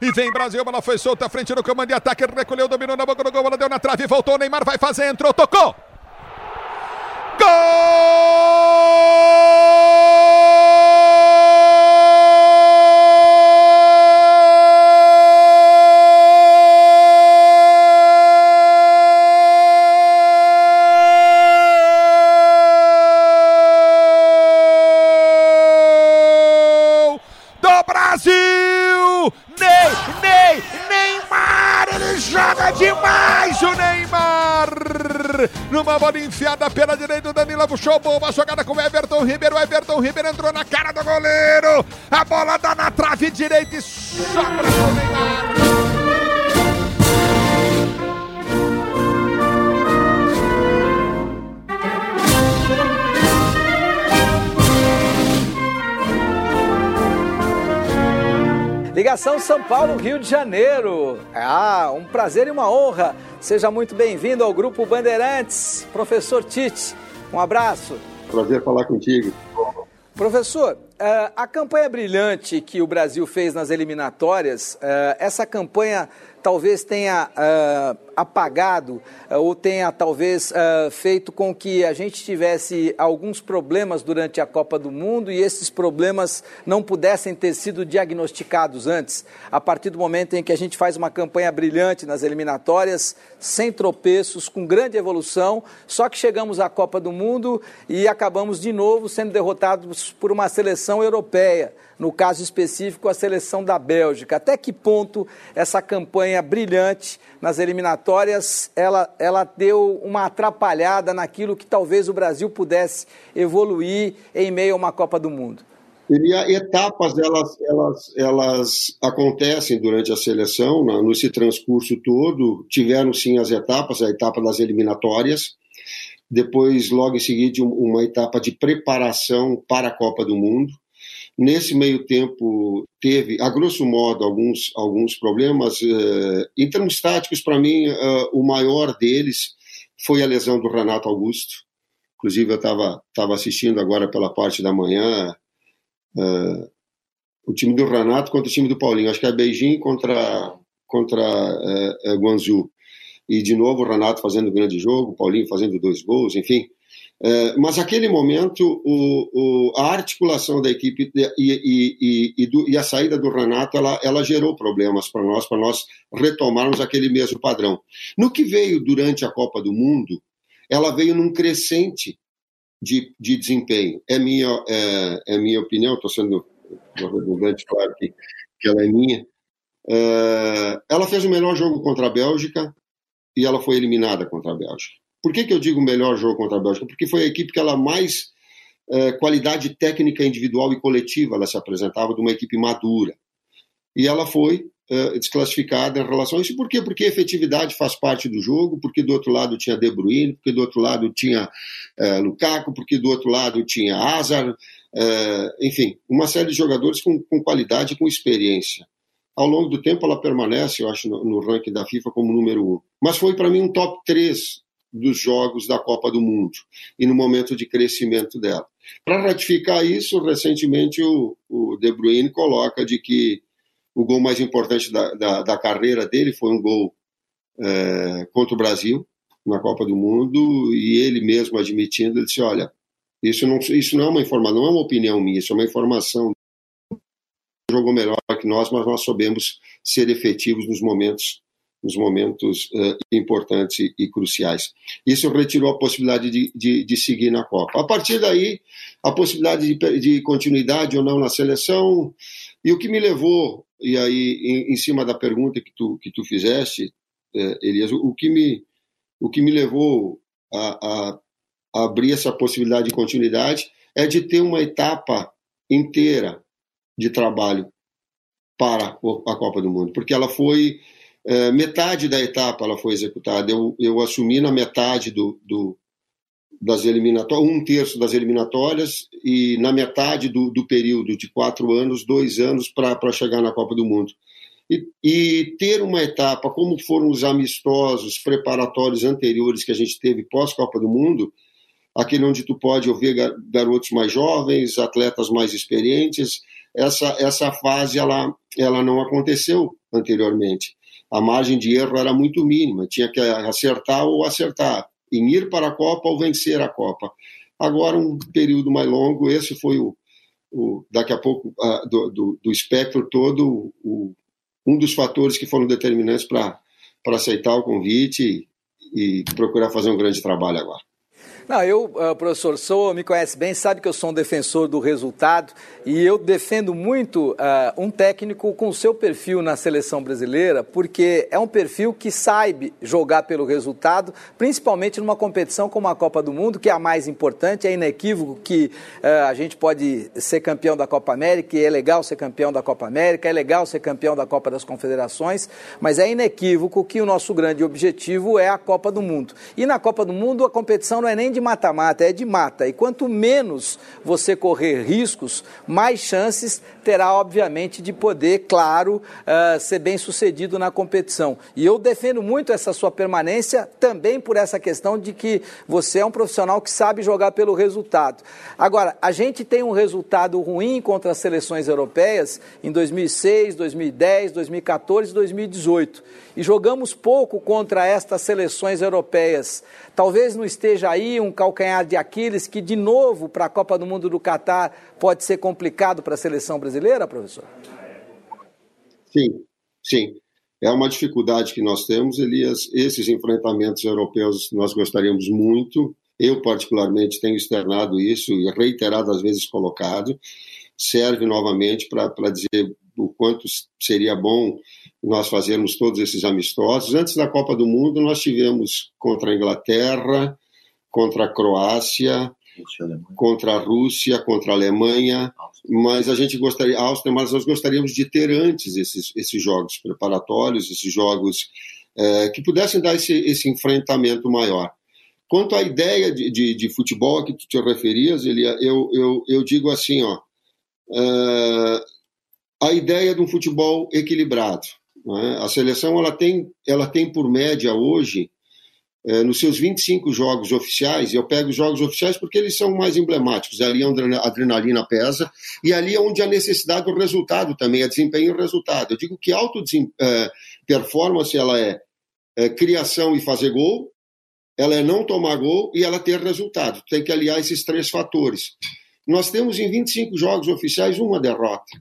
E vem Brasil, bola foi solta frente do comando de ataque, recolheu, dominou na boca do gol, bola deu na trave, voltou, Neymar vai fazer, entrou, tocou. Gol demais o Neymar! Numa bola enfiada pela direita, o Danilo puxou boa jogada com o Everton Ribeiro. O Everton Ribeiro entrou na cara do goleiro. A bola dá na trave direita e sobra o Neymar. Ligação São Paulo, Rio de Janeiro. Ah, um prazer e uma honra. Seja muito bem-vindo ao Grupo Bandeirantes. Professor Tite, um abraço. Prazer falar contigo. Professor, eh, a campanha brilhante que o Brasil fez nas eliminatórias, eh, essa campanha talvez tenha uh, apagado uh, ou tenha talvez uh, feito com que a gente tivesse alguns problemas durante a Copa do Mundo e esses problemas não pudessem ter sido diagnosticados antes, a partir do momento em que a gente faz uma campanha brilhante nas eliminatórias, sem tropeços, com grande evolução, só que chegamos à Copa do Mundo e acabamos de novo sendo derrotados por uma seleção europeia no caso específico, a seleção da Bélgica. Até que ponto essa campanha brilhante nas eliminatórias ela, ela deu uma atrapalhada naquilo que talvez o Brasil pudesse evoluir em meio a uma Copa do Mundo? E etapas elas, elas, elas acontecem durante a seleção, nesse transcurso todo. Tiveram sim as etapas, a etapa das eliminatórias, depois, logo em seguida, uma etapa de preparação para a Copa do Mundo. Nesse meio tempo, teve, a grosso modo, alguns, alguns problemas. Uh, em termos táticos, para mim, uh, o maior deles foi a lesão do Renato Augusto. Inclusive, eu estava tava assistindo agora pela parte da manhã uh, o time do Renato contra o time do Paulinho. Acho que é Beijing contra, contra Guangzhou. E, de novo, o Renato fazendo um grande jogo, o Paulinho fazendo dois gols, enfim. É, mas aquele momento, o, o, a articulação da equipe e, e, e, do, e, a saída do Renato, ela, ela gerou problemas para nós, para nós retomarmos aquele mesmo padrão. No que veio durante a Copa do Mundo, ela veio num crescente de, de desempenho. É minha, é, é minha opinião, estou sendo redundante, claro que, que ela é minha. É, ela fez o melhor jogo contra a Bélgica e ela foi eliminada contra a Bélgica. Por que, que eu digo melhor jogo contra a Bélgica? Porque foi a equipe que ela mais é, qualidade técnica individual e coletiva ela se apresentava de uma equipe madura. E ela foi é, desclassificada em relação a isso. Por quê? Porque efetividade faz parte do jogo, porque do outro lado tinha De Bruyne, porque do outro lado tinha é, Lukaku, porque do outro lado tinha Hazard, enfim, uma série de jogadores com, com qualidade e com experiência ao longo do tempo ela permanece, eu acho, no, no ranking da FIFA como número um. Mas foi para mim um top 3 dos jogos da Copa do Mundo e no momento de crescimento dela. Para ratificar isso, recentemente o, o, De Bruyne coloca de que o gol mais importante da, da, da carreira dele foi um gol é, contra o Brasil na Copa do Mundo e ele mesmo admitindo, ele disse, olha, isso não, isso não é uma informação, não é uma opinião minha, isso é uma informação jogou melhor que nós, mas nós soubemos ser efetivos nos momentos nos momentos uh, importantes e, e, cruciais. Isso retirou a possibilidade de, de, de, seguir na Copa. A partir daí, a possibilidade de, de, continuidade ou não na seleção, e o que me levou, e aí em, em cima da pergunta que tu, que tu fizeste, uh, Elias, o que me, o que me levou a, a, a abrir essa possibilidade de continuidade é de ter uma etapa inteira de trabalho para a Copa do Mundo, porque ela foi é, metade da etapa ela foi executada. Eu, eu assumi na metade do, do das eliminatórias, um terço das eliminatórias e na metade do, do período de quatro anos, dois anos para chegar na Copa do Mundo. E, e, ter uma etapa, como foram os amistosos preparatórios anteriores que a gente teve pós-Copa do Mundo, aquele onde tu pode ouvir garotos mais jovens, atletas mais experientes, essa, essa fase ela, ela não aconteceu anteriormente. A margem de erro era muito mínima, tinha que acertar ou acertar, em ir para a Copa ou vencer a Copa. Agora, um período mais longo, esse foi o, o daqui a pouco, do, do, do, espectro todo, o, um dos fatores que foram determinantes para aceitar o convite e, e procurar fazer um grande trabalho agora. Não, eu, uh, professor, sou, me conhece bem, sabe que eu sou um defensor do resultado e eu defendo muito uh, um técnico com seu perfil na seleção brasileira, porque é um perfil que sabe jogar pelo resultado, principalmente numa competição como a Copa do Mundo, que é a mais importante. É inequívoco que uh, a gente pode ser campeão da Copa América, e é legal ser campeão da Copa América, é legal ser campeão da Copa das Confederações, mas é inequívoco que o nosso grande objetivo é a Copa do Mundo. E na Copa do Mundo a competição não é nem de mata-mata, é de mata. E quanto menos você correr riscos, mais chances terá, obviamente, de poder, claro, uh, ser bem sucedido na competição. E eu defendo muito essa sua permanência também por essa questão de que você é um profissional que sabe jogar pelo resultado. Agora, a gente tem um resultado ruim contra as seleções europeias em 2006, 2010, 2014 e 2018. E jogamos pouco contra estas seleções europeias. Talvez não esteja aí um calcanhar de Aquiles que, de novo, para a Copa do Mundo do Catar pode ser complicado para a seleção brasileira, professor? Sim, sim. É uma dificuldade que nós temos, Elias. Esses enfrentamentos europeus nós gostaríamos muito. Eu, particularmente, tenho externado isso e reiteradas vezes colocado. Serve novamente para dizer o quanto seria bom nós fazermos todos esses amistosos. Antes da Copa do Mundo, nós tivemos contra a Inglaterra, contra a Croácia, contra a Rússia, contra a Alemanha, mas a gente gostaria, Áustria, mas nós gostaríamos de ter antes esses, esses jogos preparatórios, esses jogos é, que pudessem dar esse, esse enfrentamento maior. Quanto à ideia de, de, de futebol que tu te referias, ele, eu, eu, eu digo assim, ó, é, a ideia de um futebol equilibrado. É? A seleção ela tem, ela tem por média hoje, nos seus 25 jogos oficiais, eu pego os jogos oficiais porque eles são mais emblemáticos, ali é onde a adrenalina pesa, e ali é onde a necessidade do resultado também, é desempenho e resultado. Eu digo que auto é, performance ela é, é criação e fazer gol, ela é não tomar gol e ela ter resultado. Tem que aliar esses três fatores. Nós temos em 25 jogos oficiais uma derrota.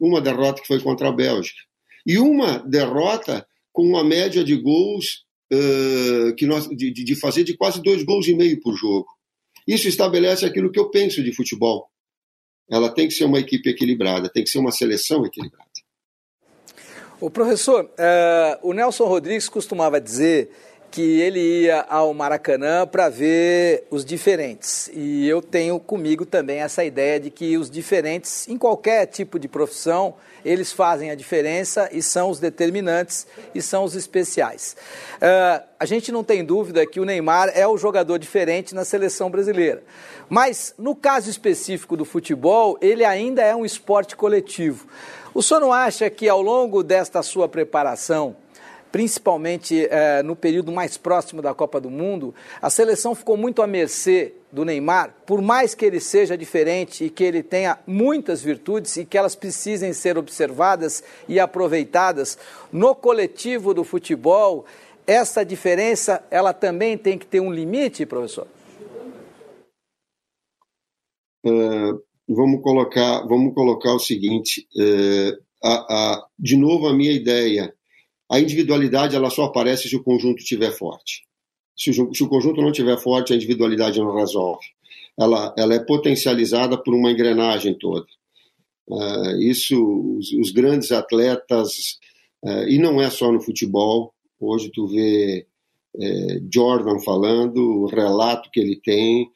Uma derrota que foi contra a Bélgica. E uma derrota com uma média de gols que nós, de, de fazer de quase dois gols e meio por jogo. Isso estabelece aquilo que eu penso de futebol. Ela tem que ser uma equipe equilibrada, tem que ser uma seleção equilibrada. O professor, uh, o Nelson Rodrigues costumava dizer que ele ia ao Maracanã para ver os diferentes. E eu tenho comigo também essa ideia de que os diferentes, em qualquer tipo de profissão, eles fazem a diferença e são os determinantes e são os especiais. Uh, a gente não tem dúvida que o Neymar é o jogador diferente na seleção brasileira. Mas, no caso específico do futebol, ele ainda é um esporte coletivo. O senhor não acha que ao longo desta sua preparação, principalmente eh, no período mais próximo da Copa do Mundo, a seleção ficou muito à mercê do Neymar, por mais que ele seja diferente e que ele tenha muitas virtudes e que elas precisem ser observadas e aproveitadas no coletivo do futebol, essa diferença ela também tem que ter um limite, professor? Uh, vamos colocar, vamos colocar o seguinte: é, a, a, de novo, a minha ideia. A individualidade ela só aparece se o conjunto estiver forte. Se o, se o conjunto não estiver forte, a individualidade não resolve. Ela, ela é potencializada por uma engrenagem toda. Uh, isso, os, os, grandes atletas, uh, e não é só no futebol, hoje tu vê uh, Jordan falando, o relato que ele tem,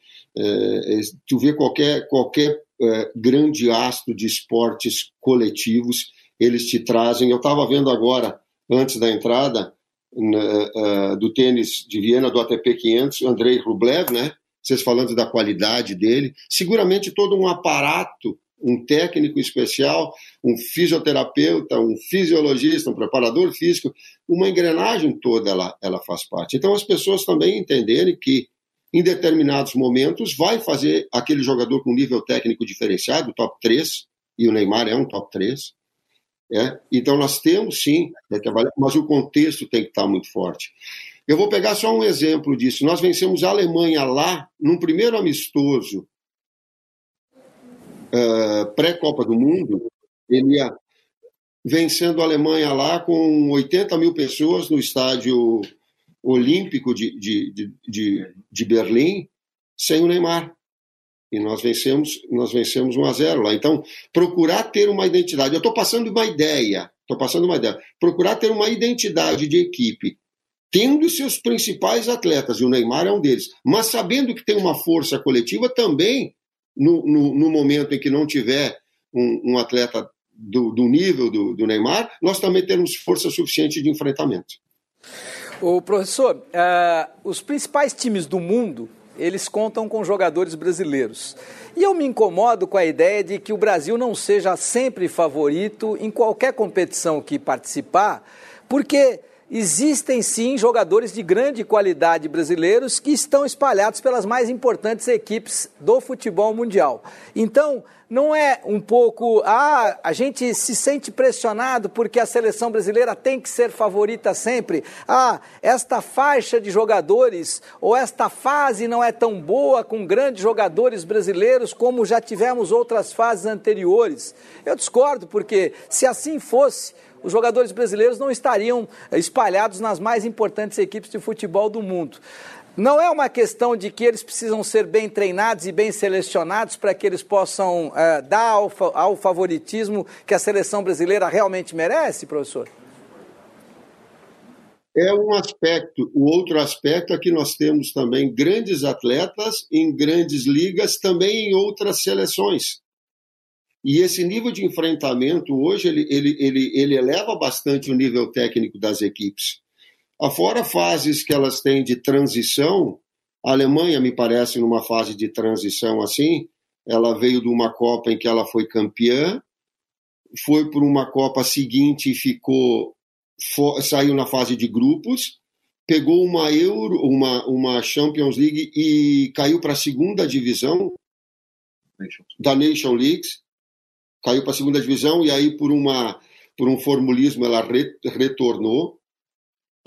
tu vê qualquer, qualquer grande astro de esportes coletivos, eles te trazem. Eu estava vendo agora, antes da entrada, do tênis de Viena, do ATP 500, Andrei Rublev, né? Vocês falando da qualidade dele, seguramente todo um aparato um técnico especial, um fisioterapeuta, um fisiologista, um preparador físico, uma engrenagem toda ela, ela faz parte. Então as pessoas também entenderem que em determinados momentos vai fazer aquele jogador com nível técnico diferenciado, top 3, e o Neymar é um top 3. É? Então nós temos sim, né, mas o contexto tem que estar muito forte. Eu vou pegar só um exemplo disso. Nós vencemos a Alemanha lá, num primeiro amistoso uh, pré-Copa do Mundo, ele ia vencendo a Alemanha lá com 80 mil pessoas no estádio olímpico de, de, de, de, Berlim, sem o Neymar. E nós vencemos, nós vencemos 1 a 0 lá. Então, procurar ter uma identidade. Eu estou passando uma ideia, estou passando uma ideia. Procurar ter uma identidade de equipe, tendo seus principais atletas, e o Neymar é um deles, mas sabendo que tem uma força coletiva também no, no, no momento em que não tiver um, um atleta do, do nível do, do, Neymar, nós também temos força suficiente de enfrentamento. O professor, uh, os principais times do mundo eles contam com jogadores brasileiros. E eu me incomodo com a ideia de que o Brasil não seja sempre favorito em qualquer competição que participar, porque existem sim jogadores de grande qualidade brasileiros que estão espalhados pelas mais importantes equipes do futebol mundial. Então, não é um pouco, ah, a gente se sente pressionado porque a seleção brasileira tem que ser favorita sempre. Ah, esta faixa de jogadores ou esta fase não é tão boa com grandes jogadores brasileiros como já tivemos outras fases anteriores. Eu discordo, porque se assim fosse, os jogadores brasileiros não estariam eh, espalhados nas mais importantes equipes de futebol do mundo. Não é uma questão de que eles precisam ser bem treinados e bem selecionados para que eles possam uh, dar ao, ao favoritismo que a seleção brasileira realmente merece, professor? É um aspecto. O outro aspecto é que nós temos também grandes atletas em grandes ligas, também em outras seleções. E esse nível de enfrentamento hoje ele, ele, ele, ele eleva bastante o nível técnico das equipes. Afora fases que elas têm de transição, a Alemanha me parece numa fase de transição assim, ela veio de uma Copa em que ela foi campeã, foi por uma Copa seguinte e ficou saiu na fase de grupos, pegou uma Euro, uma, uma Champions League e caiu para a segunda divisão da Nation Leagues caiu para a segunda divisão e aí por uma por um formulismo ela re, retornou.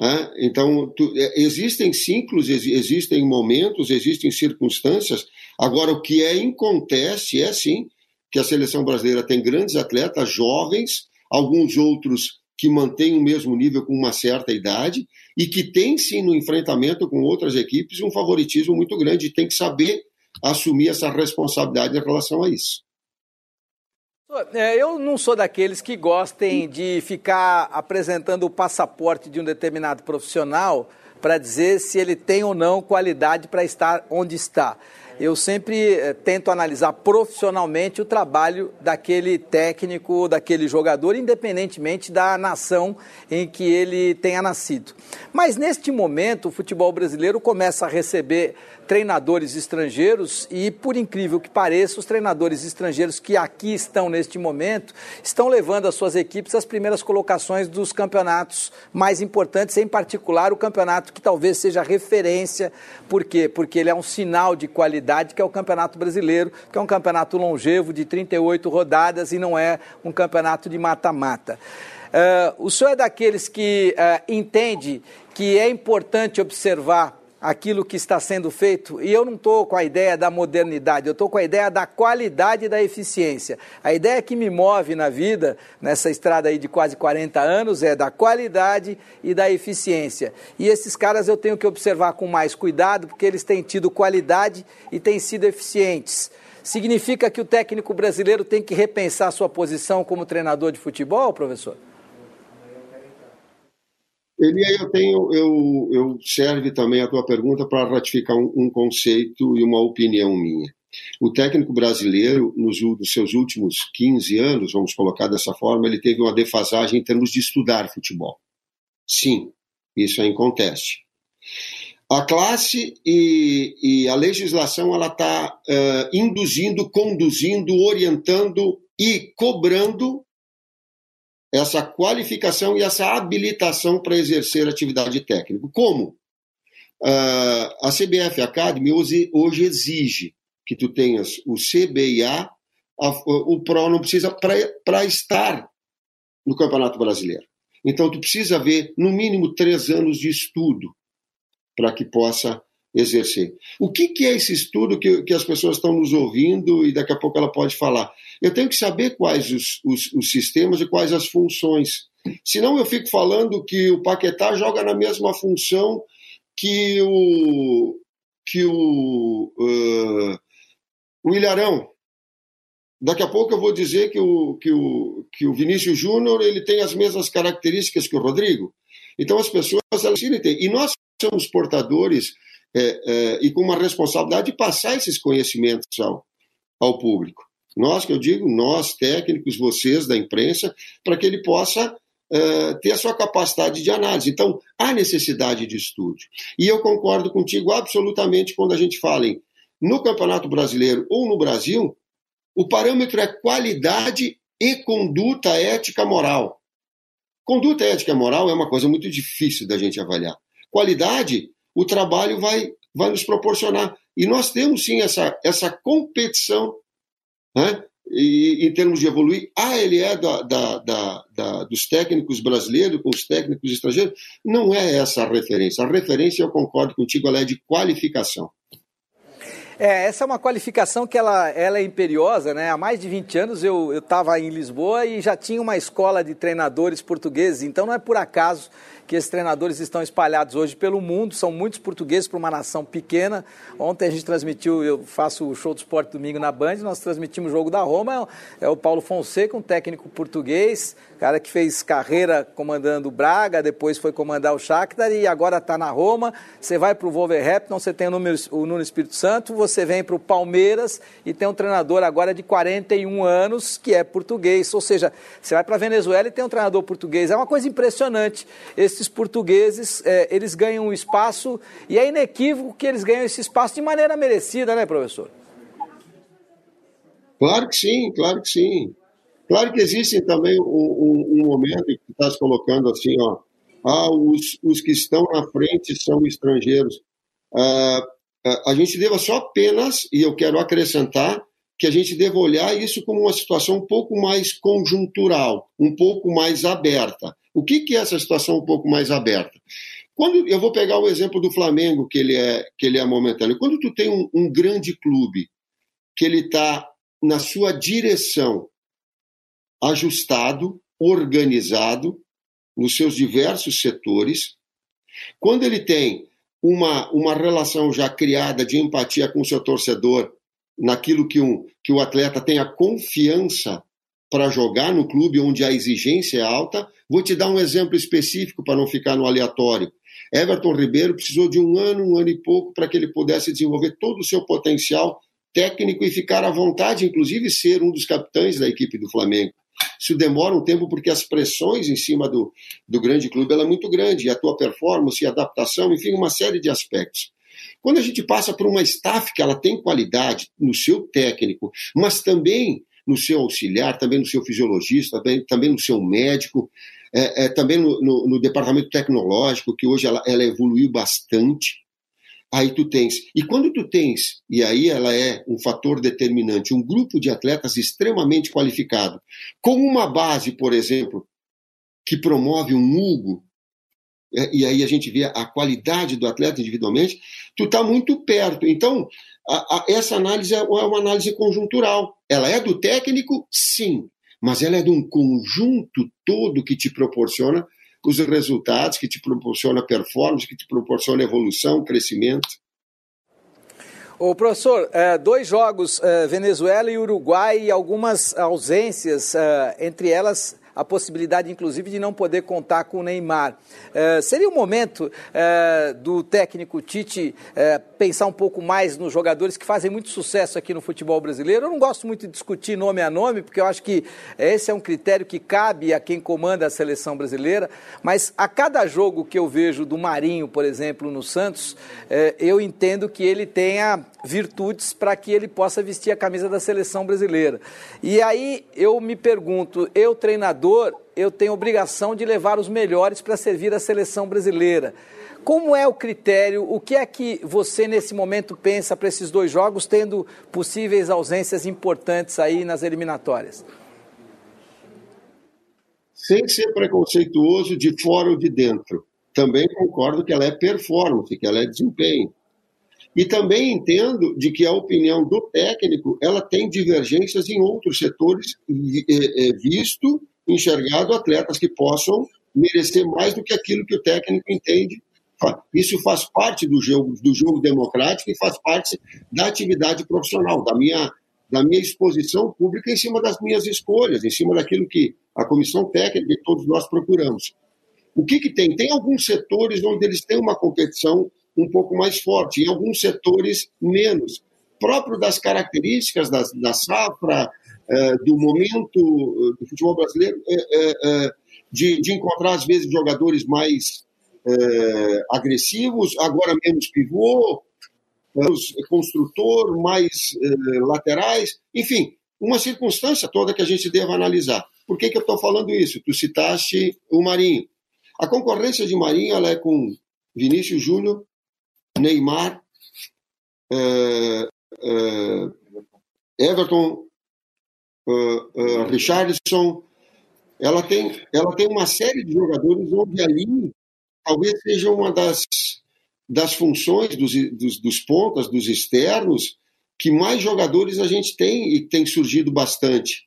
Né? Então tu, é, existem ciclos, existem momentos, existem circunstâncias. Agora o que é acontece é sim que a seleção brasileira tem grandes atletas jovens, alguns outros que mantêm o mesmo nível com uma certa idade e que tem sim no enfrentamento com outras equipes um favoritismo muito grande e tem que saber assumir essa responsabilidade em relação a isso. É, eu não sou daqueles que gostem de ficar apresentando o passaporte de um determinado profissional para dizer se ele tem ou não qualidade para estar onde está eu sempre eh, tento analisar profissionalmente o trabalho daquele técnico, daquele jogador, independentemente da nação em que ele tenha nascido. Mas neste momento, o futebol brasileiro começa a receber treinadores estrangeiros e, por incrível que pareça, os treinadores estrangeiros que aqui estão neste momento estão levando as suas equipes às primeiras colocações dos campeonatos mais importantes, em particular o campeonato que talvez seja referência. Por quê? Porque ele é um sinal de qualidade, que é o Campeonato Brasileiro, que é um campeonato longevo de 38 rodadas e não é um campeonato de mata-mata. Uh, o senhor é daqueles que uh, entende que é importante observar aquilo que está sendo feito, e eu não estou com a ideia da modernidade, eu estou com a ideia da qualidade e da eficiência. A ideia que me move na vida, nessa estrada aí de quase 40 anos, é da qualidade e da eficiência. E esses caras eu tenho que observar com mais cuidado, porque eles têm tido qualidade e têm sido eficientes. Significa que o técnico brasileiro tem que repensar sua posição como treinador de futebol, professor? Ele eu tenho, eu, eu serve também a tua pergunta para ratificar um, um, conceito e uma opinião minha. O técnico brasileiro, nos, nos, seus últimos 15 anos, vamos colocar dessa forma, ele teve uma defasagem em termos de estudar futebol. Sim, isso é inconteste. A classe e, e a legislação ela está uh, induzindo, conduzindo, orientando e cobrando essa qualificação e essa habilitação para exercer atividade técnica. Como? Uh, a CBF Academy hoje, hoje, exige que tu tenhas o CBIA, a, o PRO não precisa para estar no Campeonato Brasileiro. Então, tu precisa ver, no mínimo, três anos de estudo para que possa exercer. O que, que é esse estudo que, que as pessoas estão nos ouvindo e daqui a pouco ela pode falar? Eu tenho que saber quais os, os, os sistemas e quais as funções. Senão eu fico falando que o Paquetá joga na mesma função que o que o, uh, o Ilharão. Daqui a pouco eu vou dizer que o, que o, que o Vinícius Júnior ele tem as mesmas características que o Rodrigo. Então as pessoas elas têm. E nós somos portadores é, é, e com uma responsabilidade de passar esses conhecimentos ao, ao público. Nós, que eu digo, nós técnicos, vocês da imprensa, para que ele possa é, ter a sua capacidade de análise. Então, há necessidade de estudo. E eu concordo contigo absolutamente quando a gente fala em no Campeonato Brasileiro ou no Brasil, o parâmetro é qualidade e conduta ética moral. Conduta ética moral é uma coisa muito difícil da gente avaliar. Qualidade o trabalho vai, vai nos proporcionar. E nós temos sim essa, essa competição né? e, em termos de evoluir. A ele é da, da, da, da, dos técnicos brasileiros com os técnicos estrangeiros. Não é essa a referência. A referência, eu concordo contigo, ela é de qualificação. É, essa é uma qualificação que ela, ela é imperiosa, né? Há mais de 20 anos eu estava em Lisboa e já tinha uma escola de treinadores portugueses, então não é por acaso que esses treinadores estão espalhados hoje pelo mundo, são muitos portugueses para uma nação pequena. Ontem a gente transmitiu, eu faço o show do esporte domingo na Band, nós transmitimos o jogo da Roma, é o Paulo Fonseca, um técnico português, cara que fez carreira comandando o Braga, depois foi comandar o Shakhtar e agora está na Roma. Você vai para o Wolverhampton, você tem o, número, o Nuno Espírito Santo, você vem para o Palmeiras e tem um treinador agora de 41 anos que é português. Ou seja, você vai para a Venezuela e tem um treinador português. É uma coisa impressionante. Esses portugueses, é, eles ganham um espaço e é inequívoco que eles ganham esse espaço de maneira merecida, né, professor? Claro que sim, claro que sim. Claro que existe também um, um, um momento que tu estás colocando assim, ó, ah, os, os que estão na frente são estrangeiros. Ah, a gente deva só apenas, e eu quero acrescentar, que a gente deva olhar isso como uma situação um pouco mais conjuntural, um pouco mais aberta. O que, que é essa situação um pouco mais aberta? Quando eu vou pegar o exemplo do Flamengo, que ele é, que ele é momentâneo. Quando tu tem um, um grande clube que ele está na sua direção ajustado, organizado nos seus diversos setores. Quando ele tem uma, uma relação já criada de empatia com o seu torcedor, naquilo que, um, que o atleta tenha confiança para jogar no clube onde a exigência é alta. Vou te dar um exemplo específico para não ficar no aleatório. Everton Ribeiro precisou de um ano, um ano e pouco para que ele pudesse desenvolver todo o seu potencial técnico e ficar à vontade, inclusive ser um dos capitães da equipe do Flamengo. Isso demora um tempo porque as pressões em cima do, do grande clube ela é muito grande, e a tua performance, e adaptação, enfim, uma série de aspectos. Quando a gente passa por uma staff que ela tem qualidade no seu técnico, mas também no seu auxiliar, também no seu fisiologista, também, também no seu médico, é, é, também no, no, no, departamento tecnológico, que hoje ela, ela evoluiu bastante, aí tu tens. E quando tu tens, e aí ela é um fator determinante, um grupo de atletas extremamente qualificado, com uma base, por exemplo, que promove um Hugo, é, e aí a gente vê a qualidade do atleta individualmente, tu está muito perto. Então, a, a, essa análise é uma análise conjuntural. Ela é do técnico, sim, mas ela é de um conjunto todo que te proporciona os resultados, que te proporciona performance, que te proporciona evolução, crescimento. O professor, é, dois jogos, é, Venezuela e Uruguai, e algumas ausências, é, entre elas a possibilidade, inclusive, de não poder contar com o Neymar. É, seria o momento é, do técnico Tite é, pensar um pouco mais nos jogadores que fazem muito sucesso aqui no futebol brasileiro? Eu não gosto muito de discutir nome a nome, porque eu acho que esse é um critério que cabe a quem comanda a seleção brasileira, mas a cada jogo que eu vejo do Marinho, por exemplo, no Santos, eu entendo que ele tenha virtudes para que ele possa vestir a camisa da seleção brasileira. E aí eu me pergunto, eu eu tenho obrigação de levar os melhores para servir a seleção brasileira. Como é o critério? O que é que você nesse momento pensa para esses dois jogos, tendo possíveis ausências importantes aí nas eliminatórias? Sem ser preconceituoso de fora ou de dentro. Também concordo que ela é performance, que ela é desempenho. E também entendo de que a opinião do técnico ela tem divergências em outros setores, visto, enxergado atletas que possam merecer mais do que aquilo que o técnico entende. Isso faz parte do jogo, do jogo democrático e faz parte da atividade profissional, da minha, da minha exposição pública em cima das minhas escolhas, em cima daquilo que a comissão técnica e todos nós procuramos. O que, que tem? Tem alguns setores onde eles têm uma competição um pouco mais forte, em alguns setores menos. Próprio das características da, da safra, do momento eh, do futebol brasileiro, eh, de, de, encontrar, às vezes, jogadores mais agressivos, agora menos pivô, construtor, mais laterais, enfim, uma circunstância toda que a gente deve analisar. Por que, que eu estou falando isso? Tu citaste o Marinho. A concorrência de Marinho ela é com Vinícius Júnior, Neymar, uh, uh, Everton, uh, Richardson. Ela tem, ela tem uma série de jogadores onde ali talvez seja uma das, das funções dos, dos, dos pontas, dos externos, que mais jogadores a gente tem e tem surgido bastante.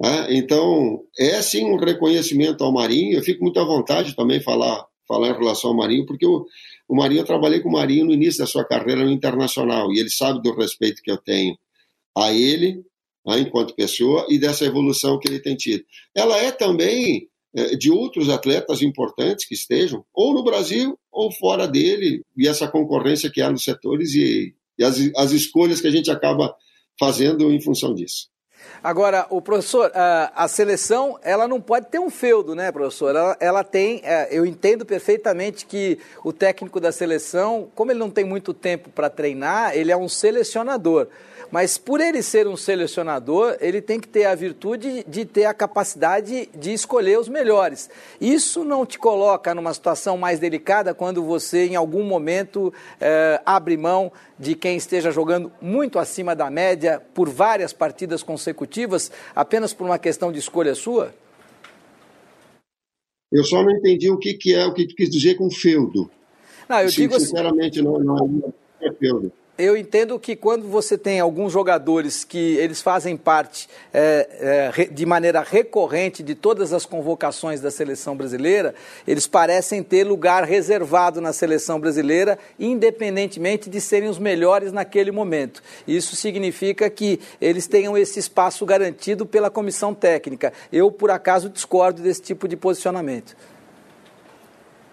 Né? Então, é sim um reconhecimento ao Marinho. Eu fico muito à vontade também falar falar em relação ao Marinho, porque eu, o Marinho, eu trabalhei com o Marinho no início da sua carreira no internacional, e ele sabe do respeito que eu tenho a ele, né, enquanto pessoa, e dessa evolução que ele tem tido. Ela é também é, de outros atletas importantes que estejam, ou no Brasil, ou fora dele, e essa concorrência que há nos setores e, e as, as escolhas que a gente acaba fazendo em função disso. Agora, o professor, a, seleção, ela não pode ter um feudo, né, professor? Ela, ela tem, é, eu entendo perfeitamente que o técnico da seleção, como ele não tem muito tempo para treinar, ele é um selecionador. Mas por ele ser um selecionador, ele tem que ter a virtude de ter a capacidade de escolher os melhores. Isso não te coloca numa situação mais delicada quando você, em algum momento, eh, abre mão de quem esteja jogando muito acima da média por várias partidas consecutivas, apenas por uma questão de escolha sua? Eu só não entendi o que, que é o que tu quis dizer com feudo. Não, eu digo assim Sinceramente, não, não é feudo eu entendo que quando você tem alguns jogadores que eles fazem parte é, é, de maneira recorrente de todas as convocações da seleção brasileira, eles parecem ter lugar reservado na seleção brasileira, independentemente de serem os melhores naquele momento. Isso significa que eles tenham esse espaço garantido pela comissão técnica. Eu, por acaso, discordo desse tipo de posicionamento.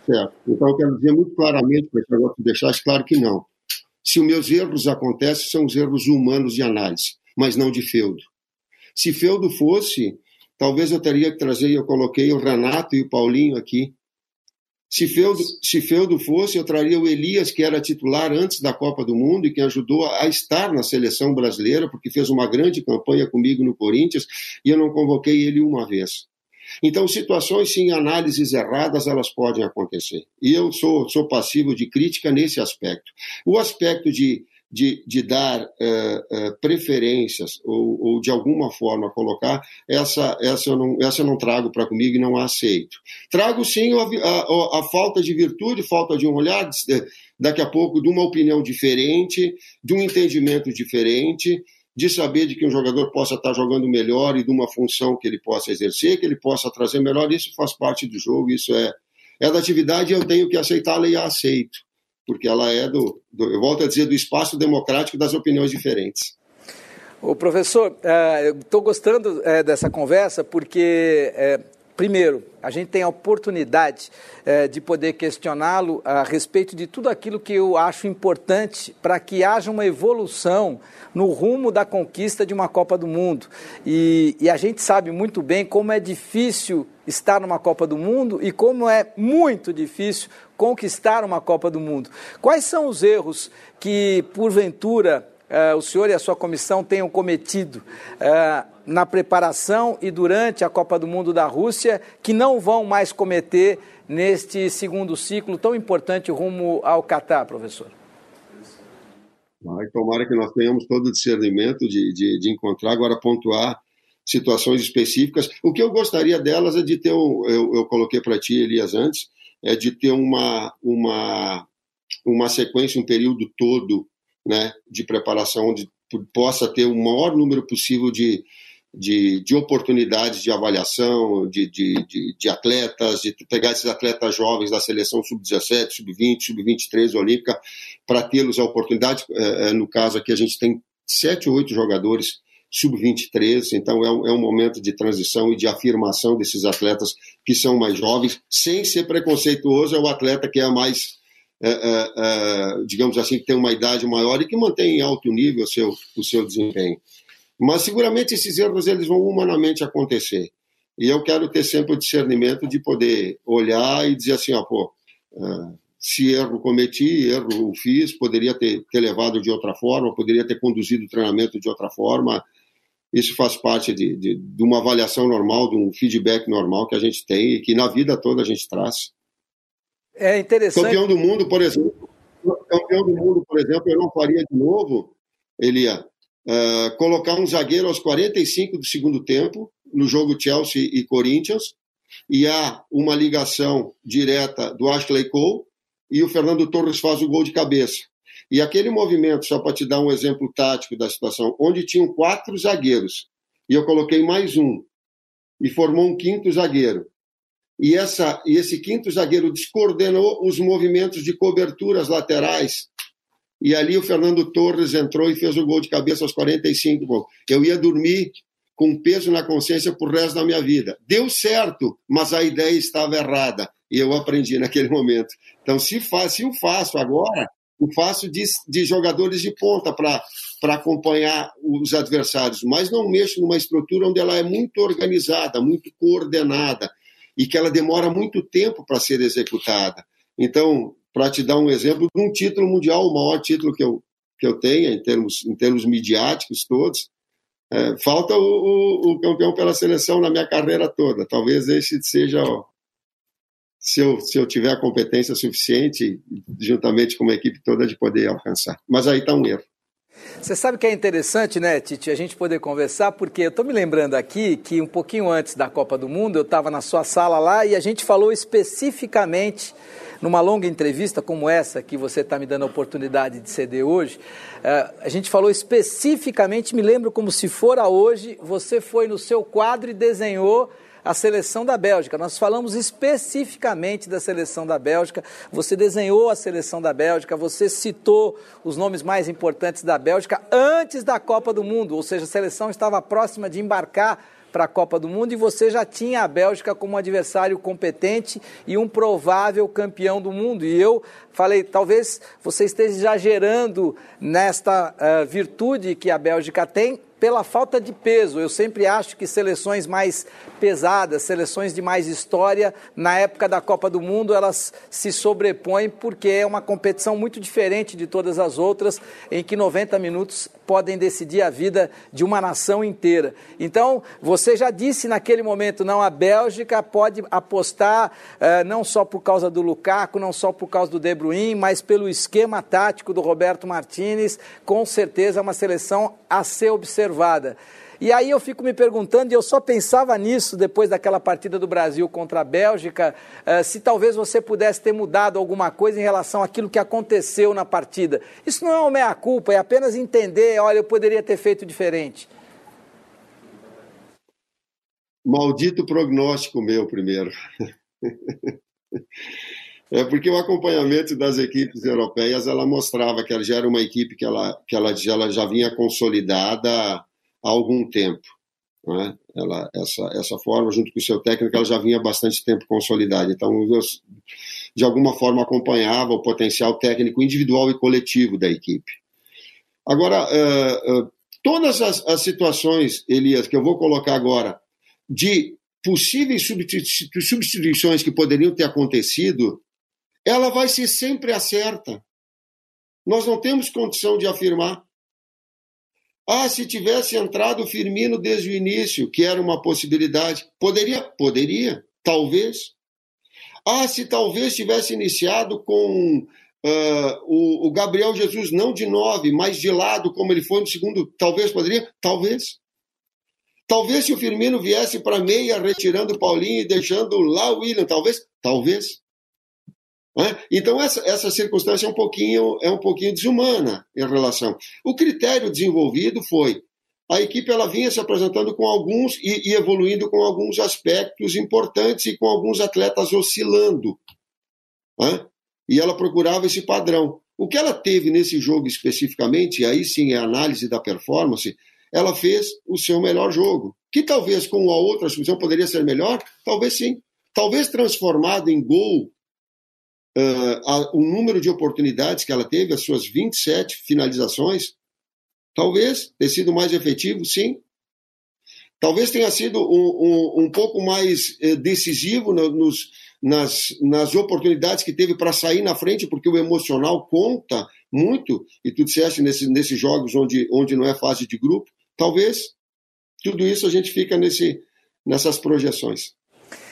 Certo. Então, eu quero dizer muito claramente, para deixar claro que não se os meus erros acontecem, são os erros humanos de análise, mas não de feudo. Se feudo fosse, talvez eu teria que trazer, eu coloquei o Renato e o Paulinho aqui. Se feudo, se feudo fosse, eu traria o Elias, que era titular antes da Copa do Mundo e que ajudou a estar na seleção brasileira, porque fez uma grande campanha comigo no Corinthians, e eu não convoquei ele uma vez. Então, situações sim, análises erradas, elas podem acontecer. E eu sou, sou passivo de crítica nesse aspecto. O aspecto de, de, de dar uh, uh, preferências ou, ou, de alguma forma colocar, essa, essa, eu, não, essa eu não trago para comigo e não aceito. Trago sim a, a, a, falta de virtude, falta de um olhar, daqui a pouco, de uma opinião diferente, de um entendimento diferente, de saber de que um jogador possa estar jogando melhor e de uma função que ele possa exercer, que ele possa trazer melhor, isso faz parte do jogo, isso é, é da atividade eu tenho que aceitá-la e a aceito porque ela é do, do, eu volto a dizer, do espaço democrático das opiniões diferentes. O professor, estou gostando é, dessa conversa porque, é, primeiro, a gente tem a oportunidade de poder questioná-lo a respeito de tudo aquilo que eu acho importante para que haja uma evolução no rumo da conquista de uma Copa do Mundo. E, e a gente sabe muito bem como é difícil estar numa Copa do Mundo e como é muito difícil conquistar uma Copa do Mundo. Quais são os erros que, porventura, uh, o senhor e a sua comissão tenham cometido uh, na preparação e durante a Copa do Mundo da Rússia que não vão mais cometer neste segundo ciclo tão importante rumo ao Catar, professor? Ai, tomara que nós tenhamos todo o discernimento de, de, de encontrar, agora pontuar situações específicas. O que eu gostaria delas é de ter, um, eu, eu coloquei para ti, Elias, antes, é de ter uma, uma, uma sequência, um período todo né, de preparação onde possa ter o maior número possível de, de, de oportunidades de avaliação de, de, de, de, atletas, de pegar esses atletas jovens da seleção sub-17, sub-20, sub-23 olímpica, para tê-los a oportunidade. É, no caso aqui, a gente tem sete ou oito jogadores sub-23, então é um, é um momento de transição e de afirmação desses atletas que são mais jovens, sem ser preconceituoso, é o atleta que é mais, é, é, é, digamos assim, que tem uma idade maior e que mantém em alto nível o seu, o seu desempenho. Mas seguramente esses erros eles vão humanamente acontecer. E eu quero ter sempre o discernimento de poder olhar e dizer assim, ó, pô, uh, se erro cometi, erro fiz, poderia ter, ter levado de outra forma, poderia ter conduzido o treinamento de outra forma, isso faz parte de, de, de, uma avaliação normal, de um feedback normal que a gente tem e que na vida toda a gente traz. É interessante. Campeão do mundo, por exemplo, campeão do mundo, por exemplo, eu não faria de novo, Elia, uh, colocar um zagueiro aos 45 do segundo tempo no jogo Chelsea e Corinthians e há uma ligação direta do Ashley Cole e o Fernando Torres faz o gol de cabeça. E aquele movimento, só para te dar um exemplo tático da situação, onde tinham quatro zagueiros, e eu coloquei mais um, e formou um quinto zagueiro. E, essa, e esse quinto zagueiro descoordenou os movimentos de coberturas laterais. E ali o Fernando Torres entrou e fez o gol de cabeça aos 45. Bom, eu ia dormir com peso na consciência por resto da minha vida. Deu certo, mas a ideia estava errada. E eu aprendi naquele momento. Então, se, faz, se eu faço agora, o faço de, de jogadores de ponta para acompanhar os adversários, mas não mexo numa estrutura onde ela é muito organizada, muito coordenada e que ela demora muito tempo para ser executada. Então, para te dar um exemplo, de um título mundial, o maior título que eu, que eu tenho em termos, em termos midiáticos todos, é, falta o, o, o, campeão pela seleção na minha carreira toda. Talvez esse seja se eu, se eu tiver a competência suficiente, juntamente com uma equipe toda, de poder alcançar. Mas aí está um erro. Você sabe que é interessante, né, Titi, a gente poder conversar, porque eu estou me lembrando aqui que um pouquinho antes da Copa do Mundo, eu estava na sua sala lá e a gente falou especificamente, numa longa entrevista como essa, que você está me dando a oportunidade de ceder hoje, uh, a gente falou especificamente, me lembro como se fora hoje, você foi no seu quadro e desenhou a seleção da Bélgica. Nós falamos especificamente da seleção da Bélgica. Você desenhou a seleção da Bélgica, você citou os nomes mais importantes da Bélgica antes da Copa do Mundo, ou seja, a seleção estava próxima de embarcar para a Copa do Mundo e você já tinha a Bélgica como adversário competente e um provável campeão do mundo. E eu falei, talvez você esteja exagerando nesta uh, virtude que a Bélgica tem pela falta de peso. Eu sempre acho que seleções mais pesadas, seleções de mais história, na época da Copa do Mundo, elas se sobrepõem porque é uma competição muito diferente de todas as outras, em que 90 minutos podem decidir a vida de uma nação inteira. Então, você já disse naquele momento, não, a Bélgica pode apostar eh, não só por causa do Lukaku, não só por causa do De Bruyne, mas pelo esquema tático do Roberto Martinez, com certeza é uma seleção a ser observada. E aí eu fico me perguntando, e eu só pensava nisso depois daquela partida do Brasil contra a Bélgica, uh, se talvez você pudesse ter mudado alguma coisa em relação àquilo que aconteceu na partida. Isso não é uma meia-culpa, é apenas entender, olha, eu poderia ter feito diferente. Maldito prognóstico meu primeiro. É porque o acompanhamento das equipes europeias ela mostrava que ela já era uma equipe que ela, que ela, ela já vinha consolidada há algum tempo. Né? Ela, essa, essa forma, junto com o seu técnico, ela já vinha bastante tempo consolidada. Então, eu, de alguma forma, acompanhava o potencial técnico individual e coletivo da equipe. Agora, uh, uh, todas as, as situações, Elias, que eu vou colocar agora, de possíveis substituições que poderiam ter acontecido, ela vai ser sempre a certa. Nós não temos condição de afirmar. Ah, se tivesse entrado o Firmino desde o início, que era uma possibilidade. Poderia? Poderia, talvez. Ah, se talvez tivesse iniciado com uh, o, o, Gabriel Jesus, não de nove, mas de lado, como ele foi no segundo, talvez poderia? Talvez. Talvez se o Firmino viesse para meia, retirando o Paulinho e deixando lá o William, talvez? Talvez. Né? Então, essa, essa circunstância é um, pouquinho, é um pouquinho desumana em relação. O critério desenvolvido foi a equipe ela vinha se apresentando com alguns e, e, evoluindo com alguns aspectos importantes e com alguns atletas oscilando. Né? E ela procurava esse padrão. O que ela teve nesse jogo especificamente, e aí sim é a análise da performance, ela fez o seu melhor jogo. Que talvez com a outra solução poderia ser melhor, talvez sim. Talvez transformado em gol uh, o número de oportunidades que ela teve, as suas 27 finalizações, talvez tenha sido mais efetivo, sim. Talvez tenha sido um, um, um pouco mais uh, decisivo no, nos, nas, nas oportunidades que teve para sair na frente, porque o emocional conta muito, e tu disseste nesse, nesses jogos onde, onde não é fase de grupo, talvez tudo isso a gente fica nesse, nessas projeções.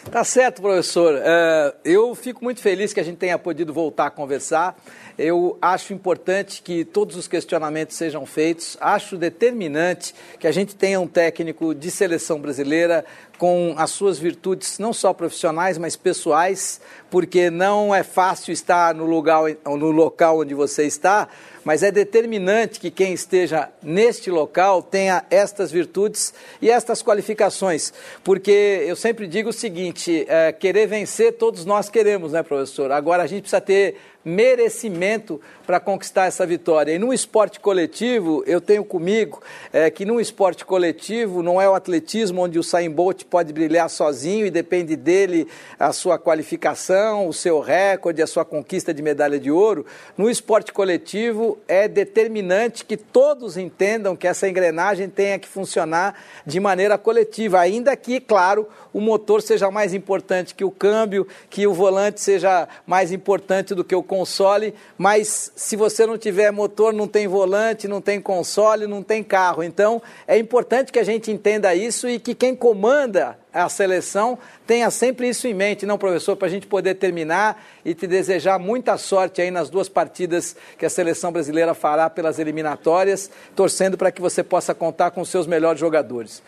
Tá certo, professor. Uh, eu fico muito feliz que a gente tenha podido voltar a conversar. Eu acho importante que todos os questionamentos sejam feitos. Acho determinante que a gente tenha um técnico de seleção brasileira com as suas virtudes, não só profissionais, mas pessoais, porque não é fácil estar no, lugar, no local onde você está, mas é determinante que quem esteja neste local tenha estas virtudes e estas qualificações, porque eu sempre digo o seguinte: é, querer vencer todos nós queremos, né, professor? Agora a gente precisa ter merecimento para conquistar essa vitória. E no esporte coletivo, eu tenho comigo é, que no esporte coletivo não é o atletismo onde o Sain Bolt pode brilhar sozinho e depende dele a sua qualificação, o seu recorde, a sua conquista de medalha de ouro. No esporte coletivo é determinante que todos entendam que essa engrenagem tenha que funcionar de maneira coletiva, ainda que, claro, o motor seja mais importante que o câmbio, que o volante seja mais importante do que o console, mas se você não tiver motor, não tem volante, não tem console, não tem carro. Então, é importante que a gente entenda isso e que quem comanda a seleção tenha sempre isso em mente, não, professor, para a gente poder terminar e te desejar muita sorte aí nas duas partidas que a seleção brasileira fará pelas eliminatórias, torcendo para que você possa contar com os seus melhores jogadores.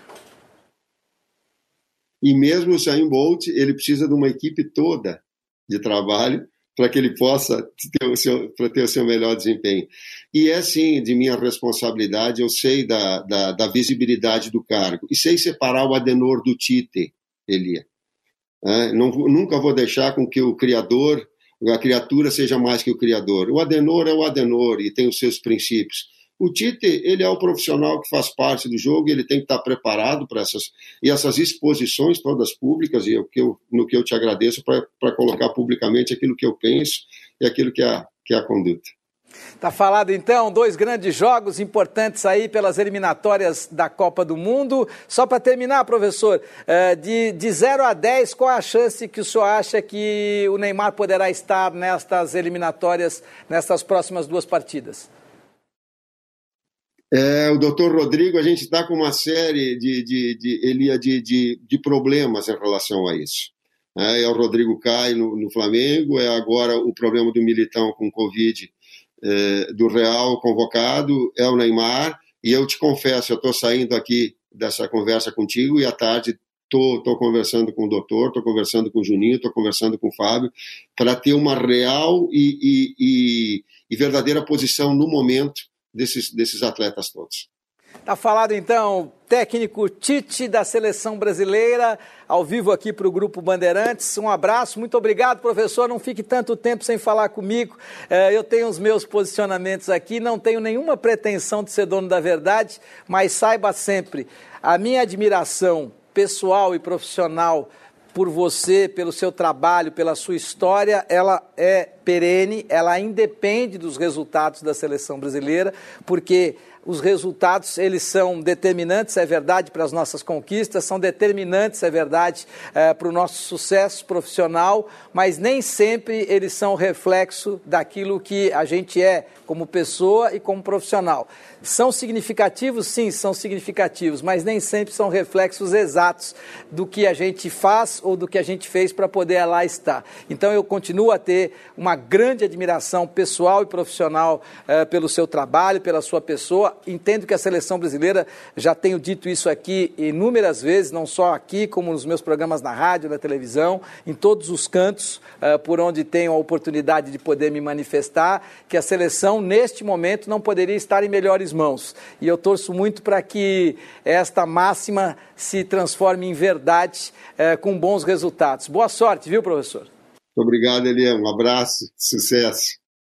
E mesmo o Usain Bolt, ele precisa de uma equipe toda de trabalho para que ele possa ter o, seu, ter o seu melhor desempenho. E é sim de minha responsabilidade, eu sei da, da, da visibilidade do cargo, e sei separar o Adenor do Tite, Elia. É, não, nunca vou deixar com que o criador, a criatura seja mais que o criador. O Adenor é o Adenor e tem os seus princípios. O Tite, ele é o profissional que faz parte do jogo, ele tem que estar preparado para essas e essas exposições todas públicas e o que eu, no que eu te agradeço para colocar publicamente aquilo que eu penso e aquilo que é, que é a conduta. Tá falado então, dois grandes jogos importantes aí pelas eliminatórias da Copa do Mundo. Só para terminar, professor, eh, de, de 0 a 10, qual é a chance que o senhor acha que o Neymar poderá estar nestas eliminatórias, nestas próximas duas partidas? É, o doutor Rodrigo, a gente está com uma série de, de, de, de, de, de problemas em relação a isso. É, é o Rodrigo cai no, no, Flamengo, é agora o problema do Militão com Covid é, do Real convocado, é o Neymar, e eu te confesso, eu estou saindo aqui dessa conversa contigo e à tarde estou conversando com o doutor, estou conversando com o Juninho, estou conversando com o Fábio, para ter uma real e, e, e, e verdadeira posição no momento desses, desses atletas todos. Tá falado então, técnico Tite da seleção brasileira, ao vivo aqui para o Grupo Bandeirantes. Um abraço, muito obrigado, professor. Não fique tanto tempo sem falar comigo. É, eu tenho os meus posicionamentos aqui, não tenho nenhuma pretensão de ser dono da verdade, mas saiba sempre a minha admiração pessoal e profissional por você, pelo seu trabalho, pela sua história, ela é perene, ela independe dos resultados da seleção brasileira, porque os resultados eles são determinantes, é verdade, para as nossas conquistas, são determinantes, é verdade, é, para o nosso sucesso profissional, mas nem sempre eles são reflexo daquilo que a gente é como pessoa e como profissional. São significativos? Sim, são significativos, mas nem sempre são reflexos exatos do que a gente faz ou do que a gente fez para poder lá estar. Então eu continuo a ter uma grande admiração pessoal e profissional eh, pelo seu trabalho, pela sua pessoa. Entendo que a seleção brasileira, já tenho dito isso aqui inúmeras vezes, não só aqui, como nos meus programas na rádio, na televisão, em todos os cantos eh, por onde tenho a oportunidade de poder me manifestar, que a seleção, neste momento, não poderia estar em melhores mãos. E eu torço muito para que esta máxima se transforme em verdade eh, com bons resultados. Boa sorte, viu, professor? Muito obrigado, Eliane. Um abraço, sucesso.